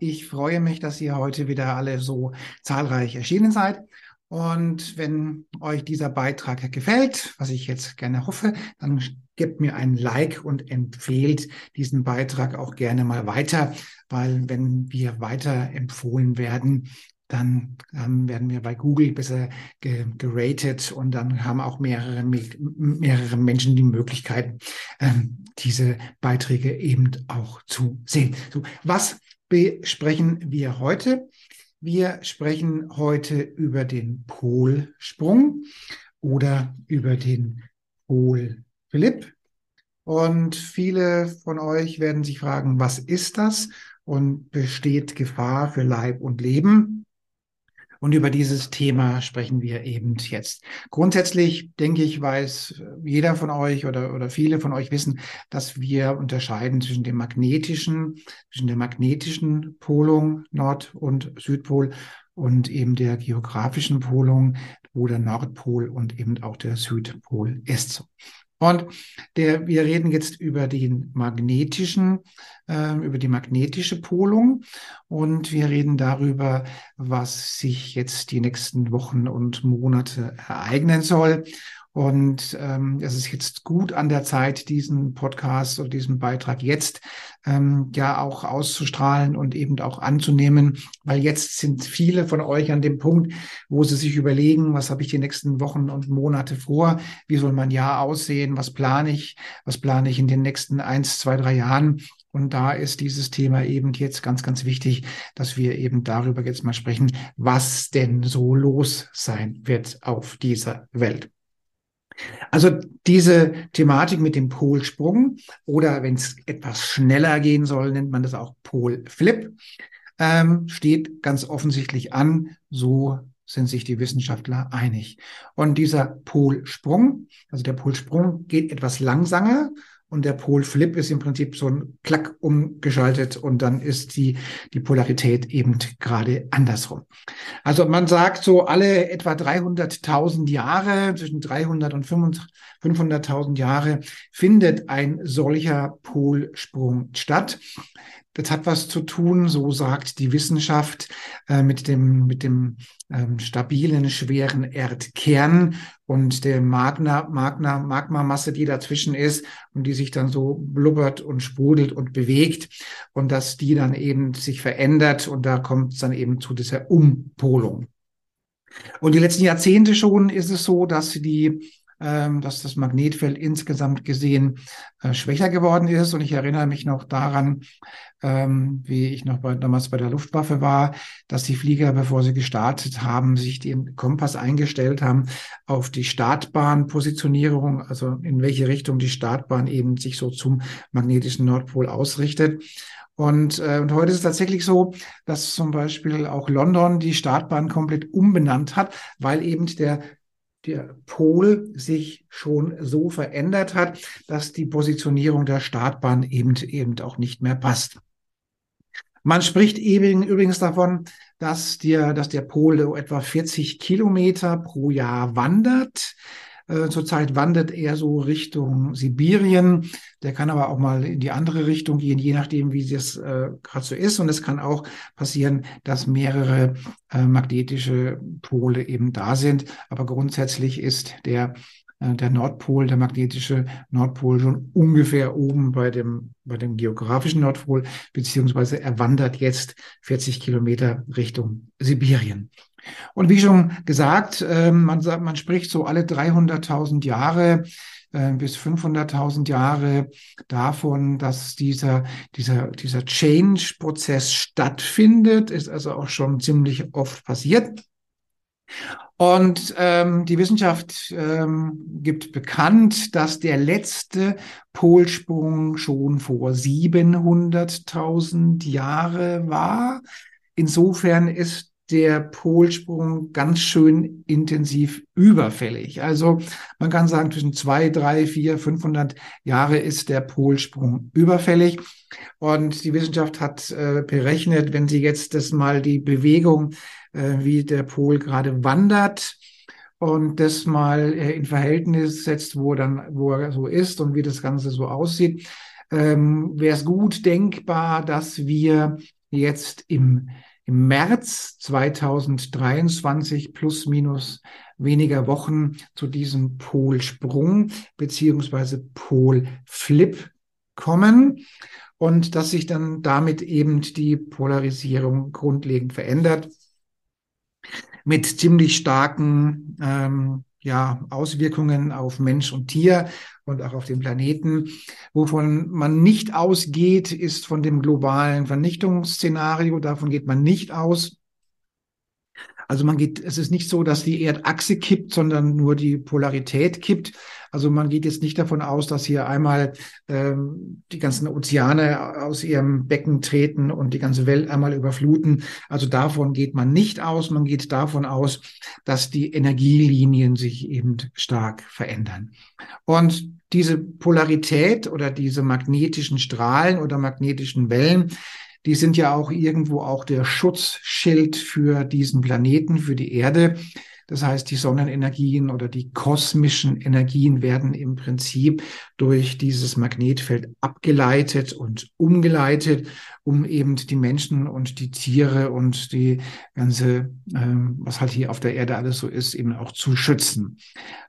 Ich freue mich, dass ihr heute wieder alle so zahlreich erschienen seid. Und wenn euch dieser Beitrag gefällt, was ich jetzt gerne hoffe, dann gebt mir ein Like und empfehlt diesen Beitrag auch gerne mal weiter, weil wenn wir weiter empfohlen werden, dann ähm, werden wir bei Google besser ge geratet und dann haben auch mehrere, mehrere Menschen die Möglichkeit, ähm, diese Beiträge eben auch zu sehen. So, was besprechen wir heute? Wir sprechen heute über den Polsprung oder über den Polflip. Und viele von euch werden sich fragen, was ist das und besteht Gefahr für Leib und Leben? Und über dieses Thema sprechen wir eben jetzt. Grundsätzlich denke ich, weiß jeder von euch oder, oder viele von euch wissen, dass wir unterscheiden zwischen dem magnetischen, zwischen der magnetischen Polung Nord- und Südpol und eben der geografischen Polung, wo der Nordpol und eben auch der Südpol ist. Und der, wir reden jetzt über den magnetischen, äh, über die magnetische Polung und wir reden darüber, was sich jetzt die nächsten Wochen und Monate ereignen soll. Und ähm, es ist jetzt gut an der Zeit, diesen Podcast oder diesen Beitrag jetzt ähm, ja auch auszustrahlen und eben auch anzunehmen, weil jetzt sind viele von euch an dem Punkt, wo sie sich überlegen, was habe ich die nächsten Wochen und Monate vor, wie soll mein Jahr aussehen, was plane ich, was plane ich in den nächsten eins, zwei, drei Jahren. Und da ist dieses Thema eben jetzt ganz, ganz wichtig, dass wir eben darüber jetzt mal sprechen, was denn so los sein wird auf dieser Welt. Also diese Thematik mit dem Polsprung oder wenn es etwas schneller gehen soll, nennt man das auch Polflip, ähm, steht ganz offensichtlich an. So sind sich die Wissenschaftler einig. Und dieser Polsprung, also der Polsprung geht etwas langsamer und der Polflip ist im Prinzip so ein Klack umgeschaltet und dann ist die, die Polarität eben gerade andersrum. Also man sagt so alle etwa 300.000 Jahre, zwischen 300 und 500.000 Jahre findet ein solcher Polsprung statt. Das hat was zu tun, so sagt die Wissenschaft, äh, mit dem, mit dem ähm, stabilen, schweren Erdkern und der Magna, Magna, Magmamasse, die dazwischen ist und die sich dann so blubbert und sprudelt und bewegt und dass die dann eben sich verändert und da kommt es dann eben zu dieser Umpolung. Und die letzten Jahrzehnte schon ist es so, dass die dass das Magnetfeld insgesamt gesehen äh, schwächer geworden ist. Und ich erinnere mich noch daran, ähm, wie ich noch bei, damals bei der Luftwaffe war, dass die Flieger, bevor sie gestartet haben, sich den Kompass eingestellt haben auf die Startbahnpositionierung, also in welche Richtung die Startbahn eben sich so zum magnetischen Nordpol ausrichtet. Und, äh, und heute ist es tatsächlich so, dass zum Beispiel auch London die Startbahn komplett umbenannt hat, weil eben der der Pol sich schon so verändert hat, dass die Positionierung der Startbahn eben, eben auch nicht mehr passt. Man spricht eben übrigens davon, dass der, dass der Pol etwa 40 Kilometer pro Jahr wandert. Äh, zurzeit wandert er so Richtung Sibirien. Der kann aber auch mal in die andere Richtung gehen, je nachdem, wie das äh, gerade so ist. Und es kann auch passieren, dass mehrere äh, magnetische Pole eben da sind. Aber grundsätzlich ist der äh, der Nordpol, der magnetische Nordpol schon ungefähr oben bei dem, bei dem geografischen Nordpol, beziehungsweise er wandert jetzt 40 Kilometer Richtung Sibirien. Und wie schon gesagt, ähm, man sagt, man spricht so alle 300.000 Jahre äh, bis 500.000 Jahre davon, dass dieser, dieser, dieser Change-Prozess stattfindet, ist also auch schon ziemlich oft passiert. Und ähm, die Wissenschaft ähm, gibt bekannt, dass der letzte Polsprung schon vor 700.000 Jahre war. Insofern ist der Polsprung ganz schön intensiv überfällig. Also man kann sagen, zwischen zwei, drei, vier, 500 Jahre ist der Polsprung überfällig. Und die Wissenschaft hat äh, berechnet, wenn Sie jetzt das mal die Bewegung, äh, wie der Pol gerade wandert, und das mal äh, in Verhältnis setzt, wo dann, wo er so ist und wie das Ganze so aussieht, ähm, wäre es gut denkbar, dass wir jetzt im, im März 2023 plus minus weniger Wochen zu diesem Polsprung beziehungsweise Polflip kommen und dass sich dann damit eben die Polarisierung grundlegend verändert mit ziemlich starken ähm, ja, Auswirkungen auf Mensch und Tier und auch auf den Planeten. Wovon man nicht ausgeht, ist von dem globalen Vernichtungsszenario. Davon geht man nicht aus. Also man geht, es ist nicht so, dass die Erdachse kippt, sondern nur die Polarität kippt. Also man geht jetzt nicht davon aus, dass hier einmal ähm, die ganzen Ozeane aus ihrem Becken treten und die ganze Welt einmal überfluten. Also davon geht man nicht aus. Man geht davon aus, dass die Energielinien sich eben stark verändern. Und diese Polarität oder diese magnetischen Strahlen oder magnetischen Wellen, die sind ja auch irgendwo auch der Schutzschild für diesen Planeten, für die Erde. Das heißt, die Sonnenenergien oder die kosmischen Energien werden im Prinzip durch dieses Magnetfeld abgeleitet und umgeleitet, um eben die Menschen und die Tiere und die ganze, ähm, was halt hier auf der Erde alles so ist, eben auch zu schützen.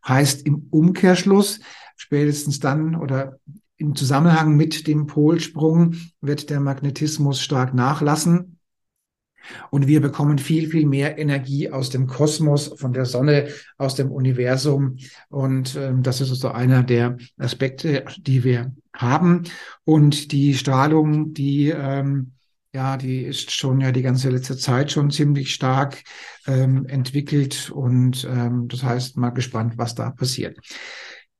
Heißt im Umkehrschluss, spätestens dann oder im Zusammenhang mit dem Polsprung wird der Magnetismus stark nachlassen. Und wir bekommen viel, viel mehr Energie aus dem Kosmos, von der Sonne, aus dem Universum. Und ähm, das ist also einer der Aspekte, die wir haben. Und die Strahlung, die ähm, ja, die ist schon ja die ganze letzte Zeit schon ziemlich stark ähm, entwickelt. Und ähm, das heißt, mal gespannt, was da passiert.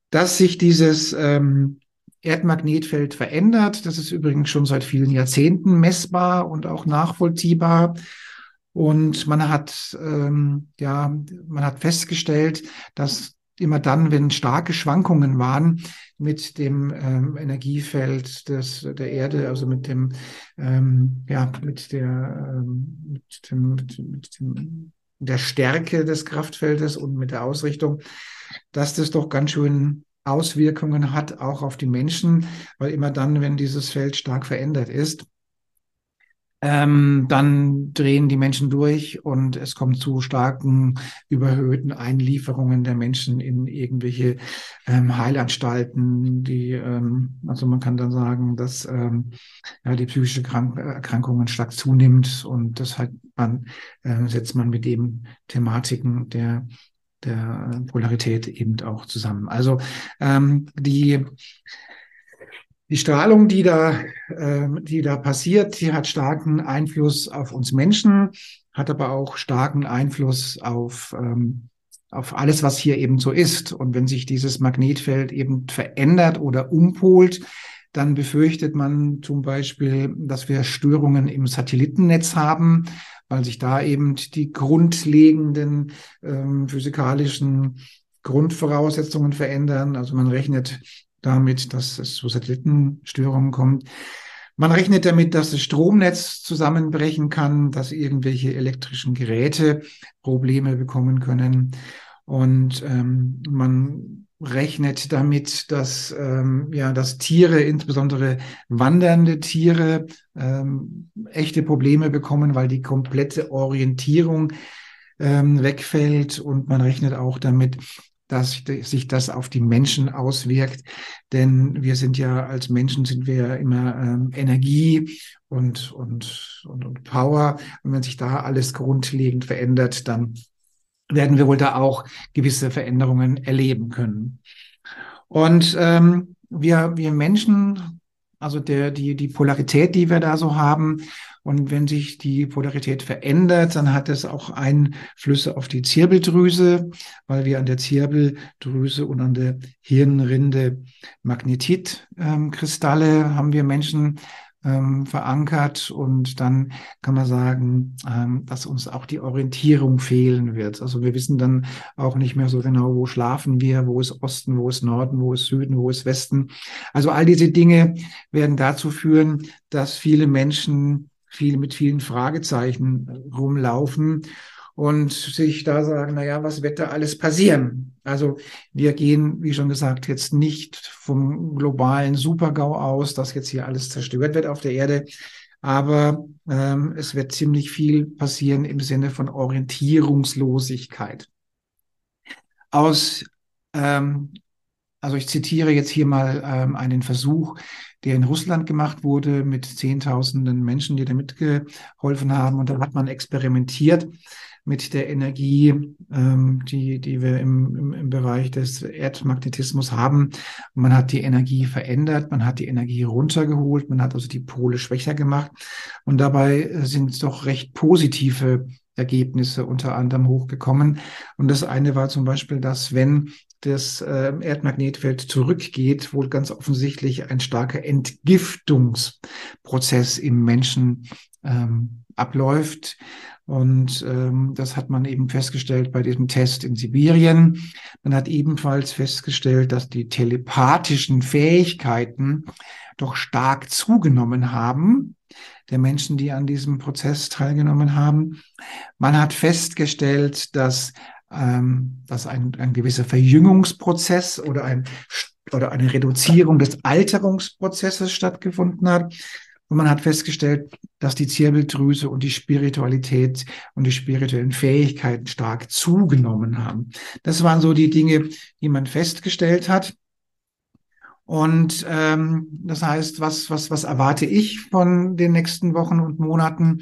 Dass sich dieses ähm, Erdmagnetfeld verändert. Das ist übrigens schon seit vielen Jahrzehnten messbar und auch nachvollziehbar. Und man hat, ähm, ja, man hat festgestellt, dass immer dann, wenn starke Schwankungen waren mit dem ähm, Energiefeld des, der Erde, also mit dem, ähm, ja, mit der, ähm, mit dem, mit, mit dem, der Stärke des Kraftfeldes und mit der Ausrichtung, dass das doch ganz schön Auswirkungen hat, auch auf die Menschen, weil immer dann, wenn dieses Feld stark verändert ist, ähm, dann drehen die Menschen durch und es kommt zu starken, überhöhten Einlieferungen der Menschen in irgendwelche ähm, Heilanstalten, die, ähm, also man kann dann sagen, dass ähm, ja, die psychische Krank Erkrankungen stark zunimmt und deshalb man, äh, setzt man mit dem Thematiken der der Polarität eben auch zusammen. Also ähm, die die Strahlung, die da, äh, die da passiert, die hat starken Einfluss auf uns Menschen, hat aber auch starken Einfluss auf ähm, auf alles, was hier eben so ist. Und wenn sich dieses Magnetfeld eben verändert oder umpolt, dann befürchtet man zum Beispiel, dass wir Störungen im Satellitennetz haben weil sich da eben die grundlegenden ähm, physikalischen Grundvoraussetzungen verändern. Also man rechnet damit, dass es zu Satellitenstörungen kommt. Man rechnet damit, dass das Stromnetz zusammenbrechen kann, dass irgendwelche elektrischen Geräte Probleme bekommen können. Und ähm, man rechnet damit, dass, ähm, ja, dass Tiere, insbesondere wandernde Tiere, ähm, echte Probleme bekommen, weil die komplette Orientierung ähm, wegfällt. Und man rechnet auch damit, dass sich das auf die Menschen auswirkt. Denn wir sind ja als Menschen sind wir ja immer ähm, Energie und, und, und, und Power. Und wenn sich da alles grundlegend verändert, dann werden wir wohl da auch gewisse Veränderungen erleben können. Und ähm, wir, wir Menschen, also der, die, die Polarität, die wir da so haben, und wenn sich die Polarität verändert, dann hat es auch Einflüsse auf die Zirbeldrüse, weil wir an der Zirbeldrüse und an der Hirnrinde Magnetitkristalle ähm, haben wir Menschen ähm, verankert und dann kann man sagen, ähm, dass uns auch die Orientierung fehlen wird. Also wir wissen dann auch nicht mehr so genau, wo schlafen wir, wo ist Osten, wo ist Norden, wo ist Süden, wo ist Westen. Also all diese Dinge werden dazu führen, dass viele Menschen viel mit vielen Fragezeichen rumlaufen und sich da sagen, na ja, was wird da alles passieren? Also wir gehen, wie schon gesagt, jetzt nicht vom globalen Supergau aus, dass jetzt hier alles zerstört wird auf der Erde, aber ähm, es wird ziemlich viel passieren im Sinne von Orientierungslosigkeit. Aus, ähm, also ich zitiere jetzt hier mal ähm, einen Versuch, der in Russland gemacht wurde mit Zehntausenden Menschen, die da mitgeholfen haben. Und da hat man experimentiert mit der Energie, ähm, die, die wir im, im, im Bereich des Erdmagnetismus haben. Man hat die Energie verändert, man hat die Energie runtergeholt, man hat also die Pole schwächer gemacht. Und dabei sind doch recht positive Ergebnisse unter anderem hochgekommen. Und das eine war zum Beispiel, dass wenn das äh, Erdmagnetfeld zurückgeht, wohl ganz offensichtlich ein starker Entgiftungsprozess im Menschen ähm, abläuft. Und ähm, das hat man eben festgestellt bei diesem Test in Sibirien. Man hat ebenfalls festgestellt, dass die telepathischen Fähigkeiten doch stark zugenommen haben der Menschen, die an diesem Prozess teilgenommen haben. Man hat festgestellt, dass, ähm, dass ein, ein gewisser Verjüngungsprozess oder ein oder eine Reduzierung des Alterungsprozesses stattgefunden hat. Und man hat festgestellt, dass die Zirbeldrüse und die Spiritualität und die spirituellen Fähigkeiten stark zugenommen haben. Das waren so die Dinge, die man festgestellt hat. Und ähm, das heißt, was, was, was erwarte ich von den nächsten Wochen und Monaten?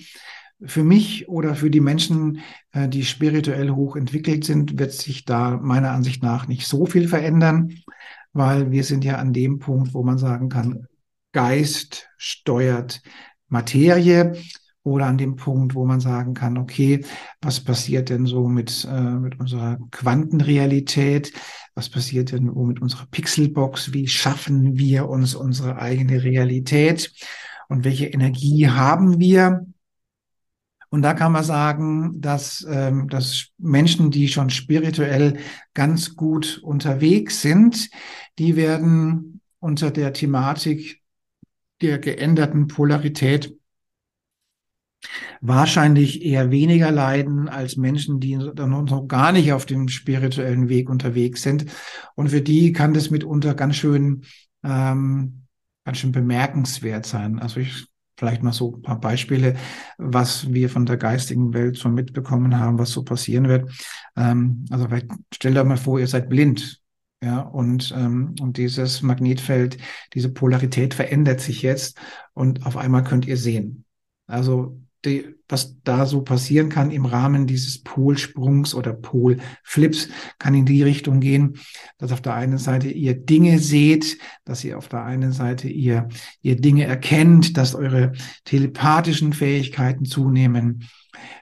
Für mich oder für die Menschen, äh, die spirituell hoch entwickelt sind, wird sich da meiner Ansicht nach nicht so viel verändern, weil wir sind ja an dem Punkt, wo man sagen kann, Geist steuert Materie oder an dem Punkt, wo man sagen kann, okay, was passiert denn so mit, äh, mit unserer Quantenrealität? Was passiert denn mit unserer Pixelbox? Wie schaffen wir uns unsere eigene Realität? Und welche Energie haben wir? Und da kann man sagen, dass, ähm, dass Menschen, die schon spirituell ganz gut unterwegs sind, die werden unter der Thematik der geänderten Polarität wahrscheinlich eher weniger leiden als Menschen, die dann noch gar nicht auf dem spirituellen Weg unterwegs sind. Und für die kann das mitunter ganz schön, ähm, ganz schön bemerkenswert sein. Also ich vielleicht mal so ein paar Beispiele, was wir von der geistigen Welt so mitbekommen haben, was so passieren wird. Ähm, also vielleicht stellt euch mal vor, ihr seid blind. Ja, und, ähm, und dieses Magnetfeld, diese Polarität verändert sich jetzt und auf einmal könnt ihr sehen. Also die, was da so passieren kann im Rahmen dieses Polsprungs oder Polflips, kann in die Richtung gehen, dass auf der einen Seite ihr Dinge seht, dass ihr auf der einen Seite ihr, ihr Dinge erkennt, dass eure telepathischen Fähigkeiten zunehmen,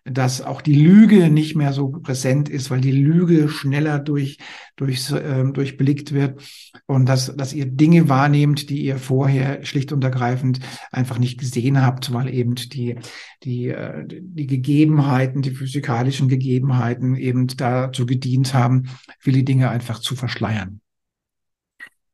dass auch die Lüge nicht mehr so präsent ist, weil die Lüge schneller durch, durch, äh, durchblickt wird und dass, dass ihr Dinge wahrnehmt, die ihr vorher schlicht und ergreifend einfach nicht gesehen habt, weil eben die, die, äh, die Gegebenheiten, die physikalischen Gegebenheiten eben dazu gedient haben, viele Dinge einfach zu verschleiern.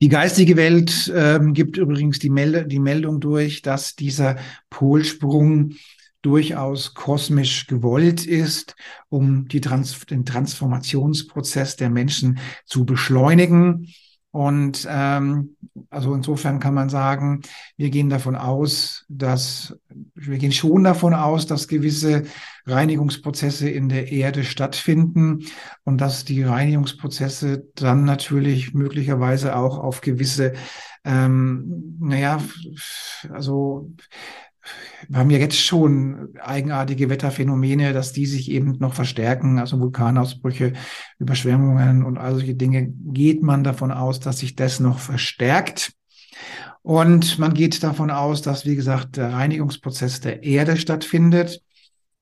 Die geistige Welt ähm, gibt übrigens die, Meld die Meldung durch, dass dieser Polsprung durchaus kosmisch gewollt ist, um die Trans den Transformationsprozess der Menschen zu beschleunigen. Und ähm, also insofern kann man sagen, wir gehen davon aus, dass wir gehen schon davon aus, dass gewisse Reinigungsprozesse in der Erde stattfinden und dass die Reinigungsprozesse dann natürlich möglicherweise auch auf gewisse, ähm, naja, also wir haben ja jetzt schon eigenartige Wetterphänomene, dass die sich eben noch verstärken, also Vulkanausbrüche, Überschwemmungen und all solche Dinge. Geht man davon aus, dass sich das noch verstärkt? Und man geht davon aus, dass, wie gesagt, der Reinigungsprozess der Erde stattfindet.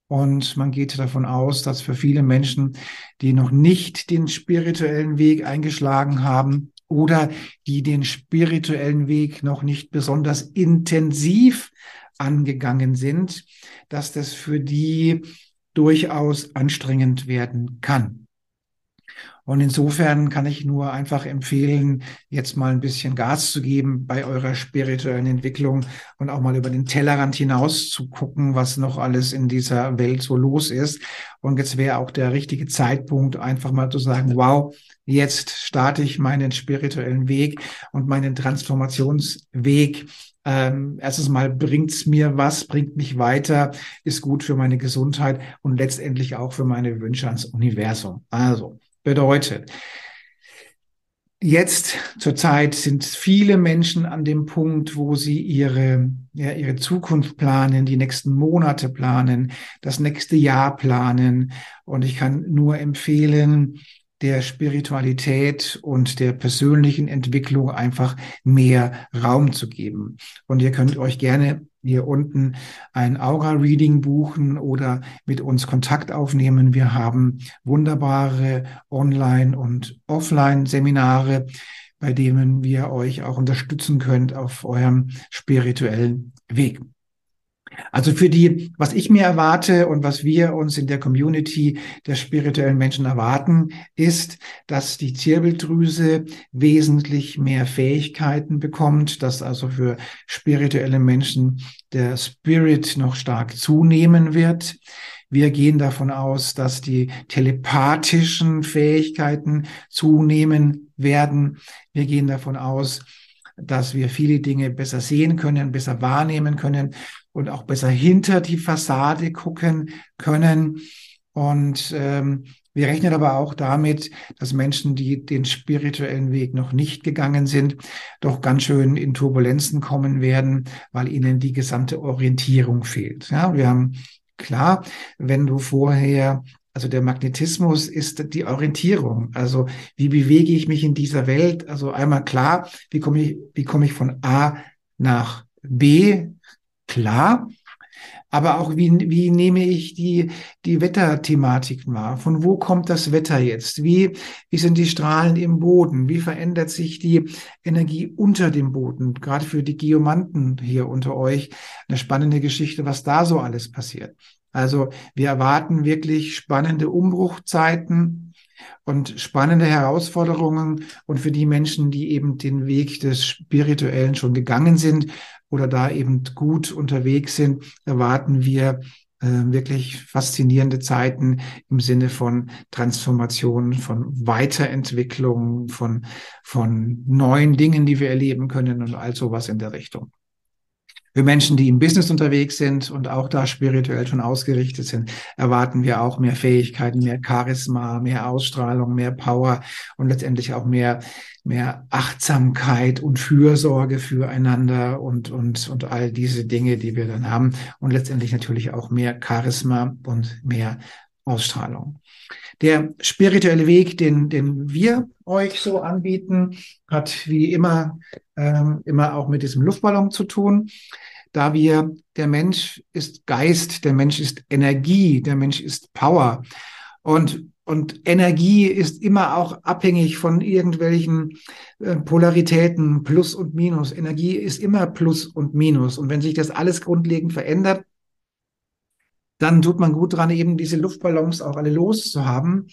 Und man geht davon aus, dass für viele Menschen, die noch nicht den spirituellen Weg eingeschlagen haben oder die den spirituellen Weg noch nicht besonders intensiv angegangen sind, dass das für die durchaus anstrengend werden kann. Und insofern kann ich nur einfach empfehlen, jetzt mal ein bisschen Gas zu geben bei eurer spirituellen Entwicklung und auch mal über den Tellerrand hinaus zu gucken, was noch alles in dieser Welt so los ist. Und jetzt wäre auch der richtige Zeitpunkt, einfach mal zu sagen, wow, jetzt starte ich meinen spirituellen Weg und meinen Transformationsweg. Ähm, erstes Mal bringt's mir was, bringt mich weiter, ist gut für meine Gesundheit und letztendlich auch für meine Wünsche ans Universum. Also, bedeutet. Jetzt zurzeit sind viele Menschen an dem Punkt, wo sie ihre, ja, ihre Zukunft planen, die nächsten Monate planen, das nächste Jahr planen. Und ich kann nur empfehlen, der Spiritualität und der persönlichen Entwicklung einfach mehr Raum zu geben. Und ihr könnt euch gerne hier unten ein Aura-Reading buchen oder mit uns Kontakt aufnehmen. Wir haben wunderbare Online- und Offline-Seminare, bei denen wir euch auch unterstützen könnt auf eurem spirituellen Weg. Also für die, was ich mir erwarte und was wir uns in der Community der spirituellen Menschen erwarten, ist, dass die Zirbeldrüse wesentlich mehr Fähigkeiten bekommt, dass also für spirituelle Menschen der Spirit noch stark zunehmen wird. Wir gehen davon aus, dass die telepathischen Fähigkeiten zunehmen werden. Wir gehen davon aus, dass wir viele Dinge besser sehen können, besser wahrnehmen können und auch besser hinter die Fassade gucken können. Und ähm, wir rechnen aber auch damit, dass Menschen, die den spirituellen Weg noch nicht gegangen sind, doch ganz schön in Turbulenzen kommen werden, weil ihnen die gesamte Orientierung fehlt. Ja, wir haben klar, wenn du vorher also der Magnetismus ist die Orientierung. Also wie bewege ich mich in dieser Welt? Also einmal klar, wie komme ich, wie komme ich von A nach B? Klar. Aber auch wie, wie nehme ich die, die Wetterthematik wahr? Von wo kommt das Wetter jetzt? Wie, wie sind die Strahlen im Boden? Wie verändert sich die Energie unter dem Boden? Gerade für die Geomanten hier unter euch eine spannende Geschichte, was da so alles passiert. Also wir erwarten wirklich spannende Umbruchzeiten und spannende Herausforderungen. Und für die Menschen, die eben den Weg des Spirituellen schon gegangen sind oder da eben gut unterwegs sind, erwarten wir äh, wirklich faszinierende Zeiten im Sinne von Transformation, von Weiterentwicklung, von, von neuen Dingen, die wir erleben können und all sowas in der Richtung. Für Menschen, die im Business unterwegs sind und auch da spirituell schon ausgerichtet sind, erwarten wir auch mehr Fähigkeiten, mehr Charisma, mehr Ausstrahlung, mehr Power und letztendlich auch mehr, mehr Achtsamkeit und Fürsorge füreinander und, und, und all diese Dinge, die wir dann haben und letztendlich natürlich auch mehr Charisma und mehr Ausstrahlung. Der spirituelle Weg, den, den wir euch so anbieten, hat wie immer, ähm, immer auch mit diesem Luftballon zu tun, da wir, der Mensch ist Geist, der Mensch ist Energie, der Mensch ist Power. Und und Energie ist immer auch abhängig von irgendwelchen äh, Polaritäten, Plus und Minus. Energie ist immer Plus und Minus. Und wenn sich das alles grundlegend verändert, dann tut man gut dran, eben diese Luftballons auch alle loszuhaben.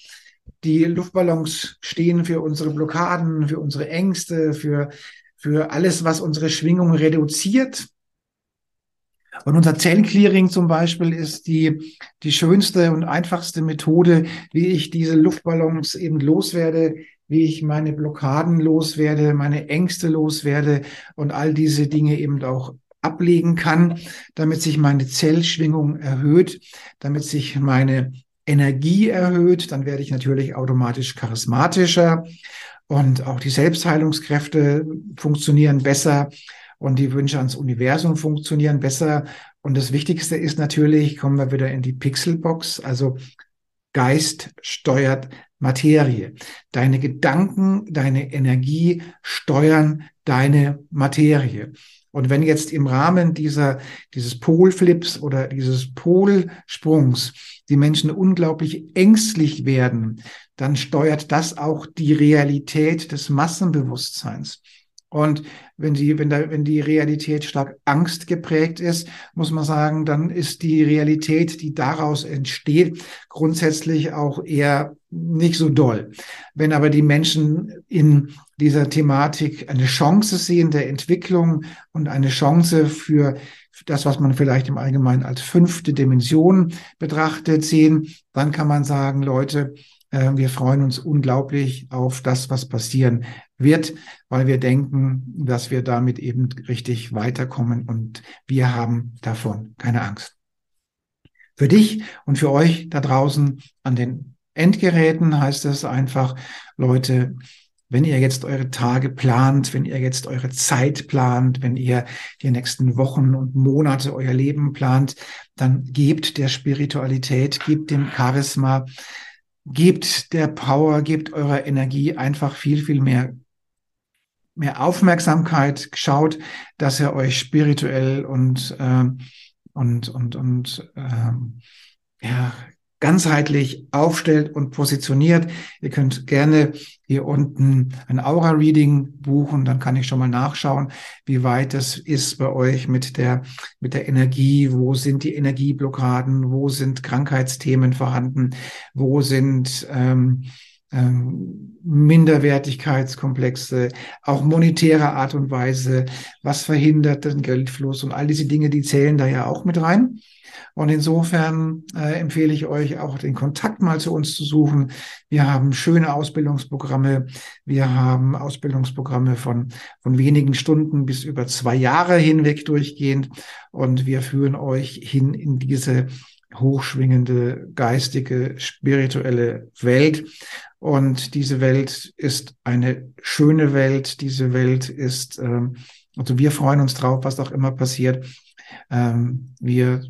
Die Luftballons stehen für unsere Blockaden, für unsere Ängste, für, für alles, was unsere Schwingung reduziert. Und unser Zellenclearing zum Beispiel ist die, die schönste und einfachste Methode, wie ich diese Luftballons eben loswerde, wie ich meine Blockaden loswerde, meine Ängste loswerde und all diese Dinge eben auch ablegen kann, damit sich meine Zellschwingung erhöht, damit sich meine Energie erhöht, dann werde ich natürlich automatisch charismatischer und auch die Selbstheilungskräfte funktionieren besser und die Wünsche ans Universum funktionieren besser. Und das Wichtigste ist natürlich, kommen wir wieder in die Pixelbox, also Geist steuert Materie. Deine Gedanken, deine Energie steuern deine Materie. Und wenn jetzt im Rahmen dieser, dieses Polflips oder dieses Polsprungs die Menschen unglaublich ängstlich werden, dann steuert das auch die Realität des Massenbewusstseins. Und wenn die, wenn, da, wenn die Realität stark Angst geprägt ist, muss man sagen, dann ist die Realität, die daraus entsteht, grundsätzlich auch eher nicht so doll. Wenn aber die Menschen in dieser Thematik eine Chance sehen der Entwicklung und eine Chance für das, was man vielleicht im Allgemeinen als fünfte Dimension betrachtet, sehen, dann kann man sagen, Leute, äh, wir freuen uns unglaublich auf das, was passieren wird, weil wir denken, dass wir damit eben richtig weiterkommen und wir haben davon keine Angst. Für dich und für euch da draußen an den Endgeräten heißt es einfach, Leute, wenn ihr jetzt eure Tage plant, wenn ihr jetzt eure Zeit plant, wenn ihr die nächsten Wochen und Monate euer Leben plant, dann gebt der Spiritualität, gebt dem Charisma, gebt der Power, gebt eurer Energie einfach viel, viel mehr mehr Aufmerksamkeit, schaut, dass er euch spirituell und äh, und und und ähm, ja ganzheitlich aufstellt und positioniert. Ihr könnt gerne hier unten ein Aura-Reading buchen, dann kann ich schon mal nachschauen, wie weit es ist bei euch mit der, mit der Energie, wo sind die Energieblockaden, wo sind Krankheitsthemen vorhanden, wo sind ähm, ähm, Minderwertigkeitskomplexe, auch monetärer Art und Weise, was verhindert den Geldfluss und all diese Dinge, die zählen da ja auch mit rein. Und insofern äh, empfehle ich euch auch den Kontakt mal zu uns zu suchen. Wir haben schöne Ausbildungsprogramme. Wir haben Ausbildungsprogramme von, von wenigen Stunden bis über zwei Jahre hinweg durchgehend. Und wir führen euch hin in diese hochschwingende, geistige, spirituelle Welt. Und diese Welt ist eine schöne Welt. Diese Welt ist, ähm, also wir freuen uns drauf, was auch immer passiert. Ähm, wir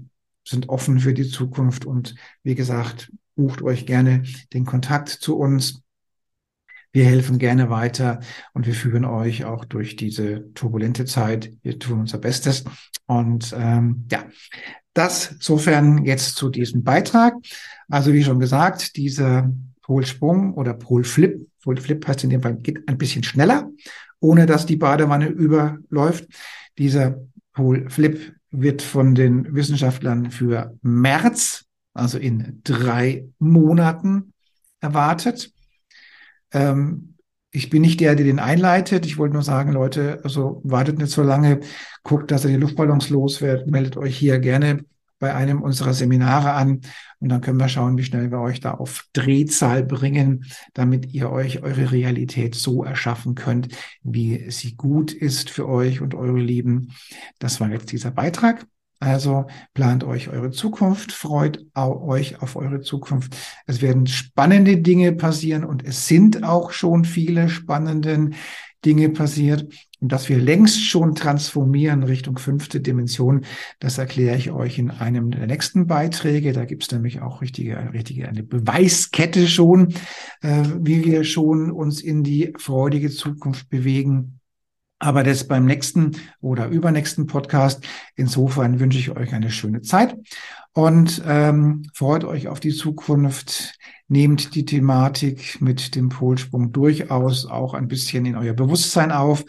sind offen für die Zukunft und wie gesagt, bucht euch gerne den Kontakt zu uns. Wir helfen gerne weiter und wir führen euch auch durch diese turbulente Zeit. Wir tun unser Bestes. Und ähm, ja, das sofern jetzt zu diesem Beitrag. Also wie schon gesagt, dieser Polsprung oder Polflip, Polflip heißt in dem Fall, geht ein bisschen schneller, ohne dass die Badewanne überläuft. Dieser Polflip wird von den Wissenschaftlern für März, also in drei Monaten erwartet. Ähm, ich bin nicht der, der den einleitet. Ich wollte nur sagen, Leute, also wartet nicht so lange, guckt, dass ihr die Luftballons loswerdet, meldet euch hier gerne bei einem unserer Seminare an und dann können wir schauen, wie schnell wir euch da auf Drehzahl bringen, damit ihr euch eure Realität so erschaffen könnt, wie sie gut ist für euch und eure Lieben. Das war jetzt dieser Beitrag. Also plant euch eure Zukunft, freut euch auf eure Zukunft. Es werden spannende Dinge passieren und es sind auch schon viele spannende Dinge passiert. Und dass wir längst schon transformieren Richtung fünfte Dimension, das erkläre ich euch in einem der nächsten Beiträge. Da gibt es nämlich auch richtige, richtige eine Beweiskette schon, äh, wie wir schon uns in die freudige Zukunft bewegen. Aber das beim nächsten oder übernächsten Podcast. Insofern wünsche ich euch eine schöne Zeit und ähm, freut euch auf die Zukunft. Nehmt die Thematik mit dem Polsprung durchaus auch ein bisschen in euer Bewusstsein auf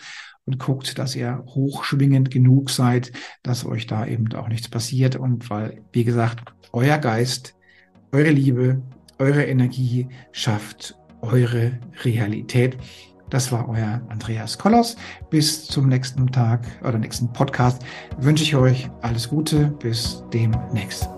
und guckt, dass ihr hochschwingend genug seid, dass euch da eben auch nichts passiert. Und weil, wie gesagt, euer Geist, eure Liebe, eure Energie schafft eure Realität. Das war euer Andreas Kollos. Bis zum nächsten Tag oder nächsten Podcast wünsche ich euch alles Gute. Bis demnächst.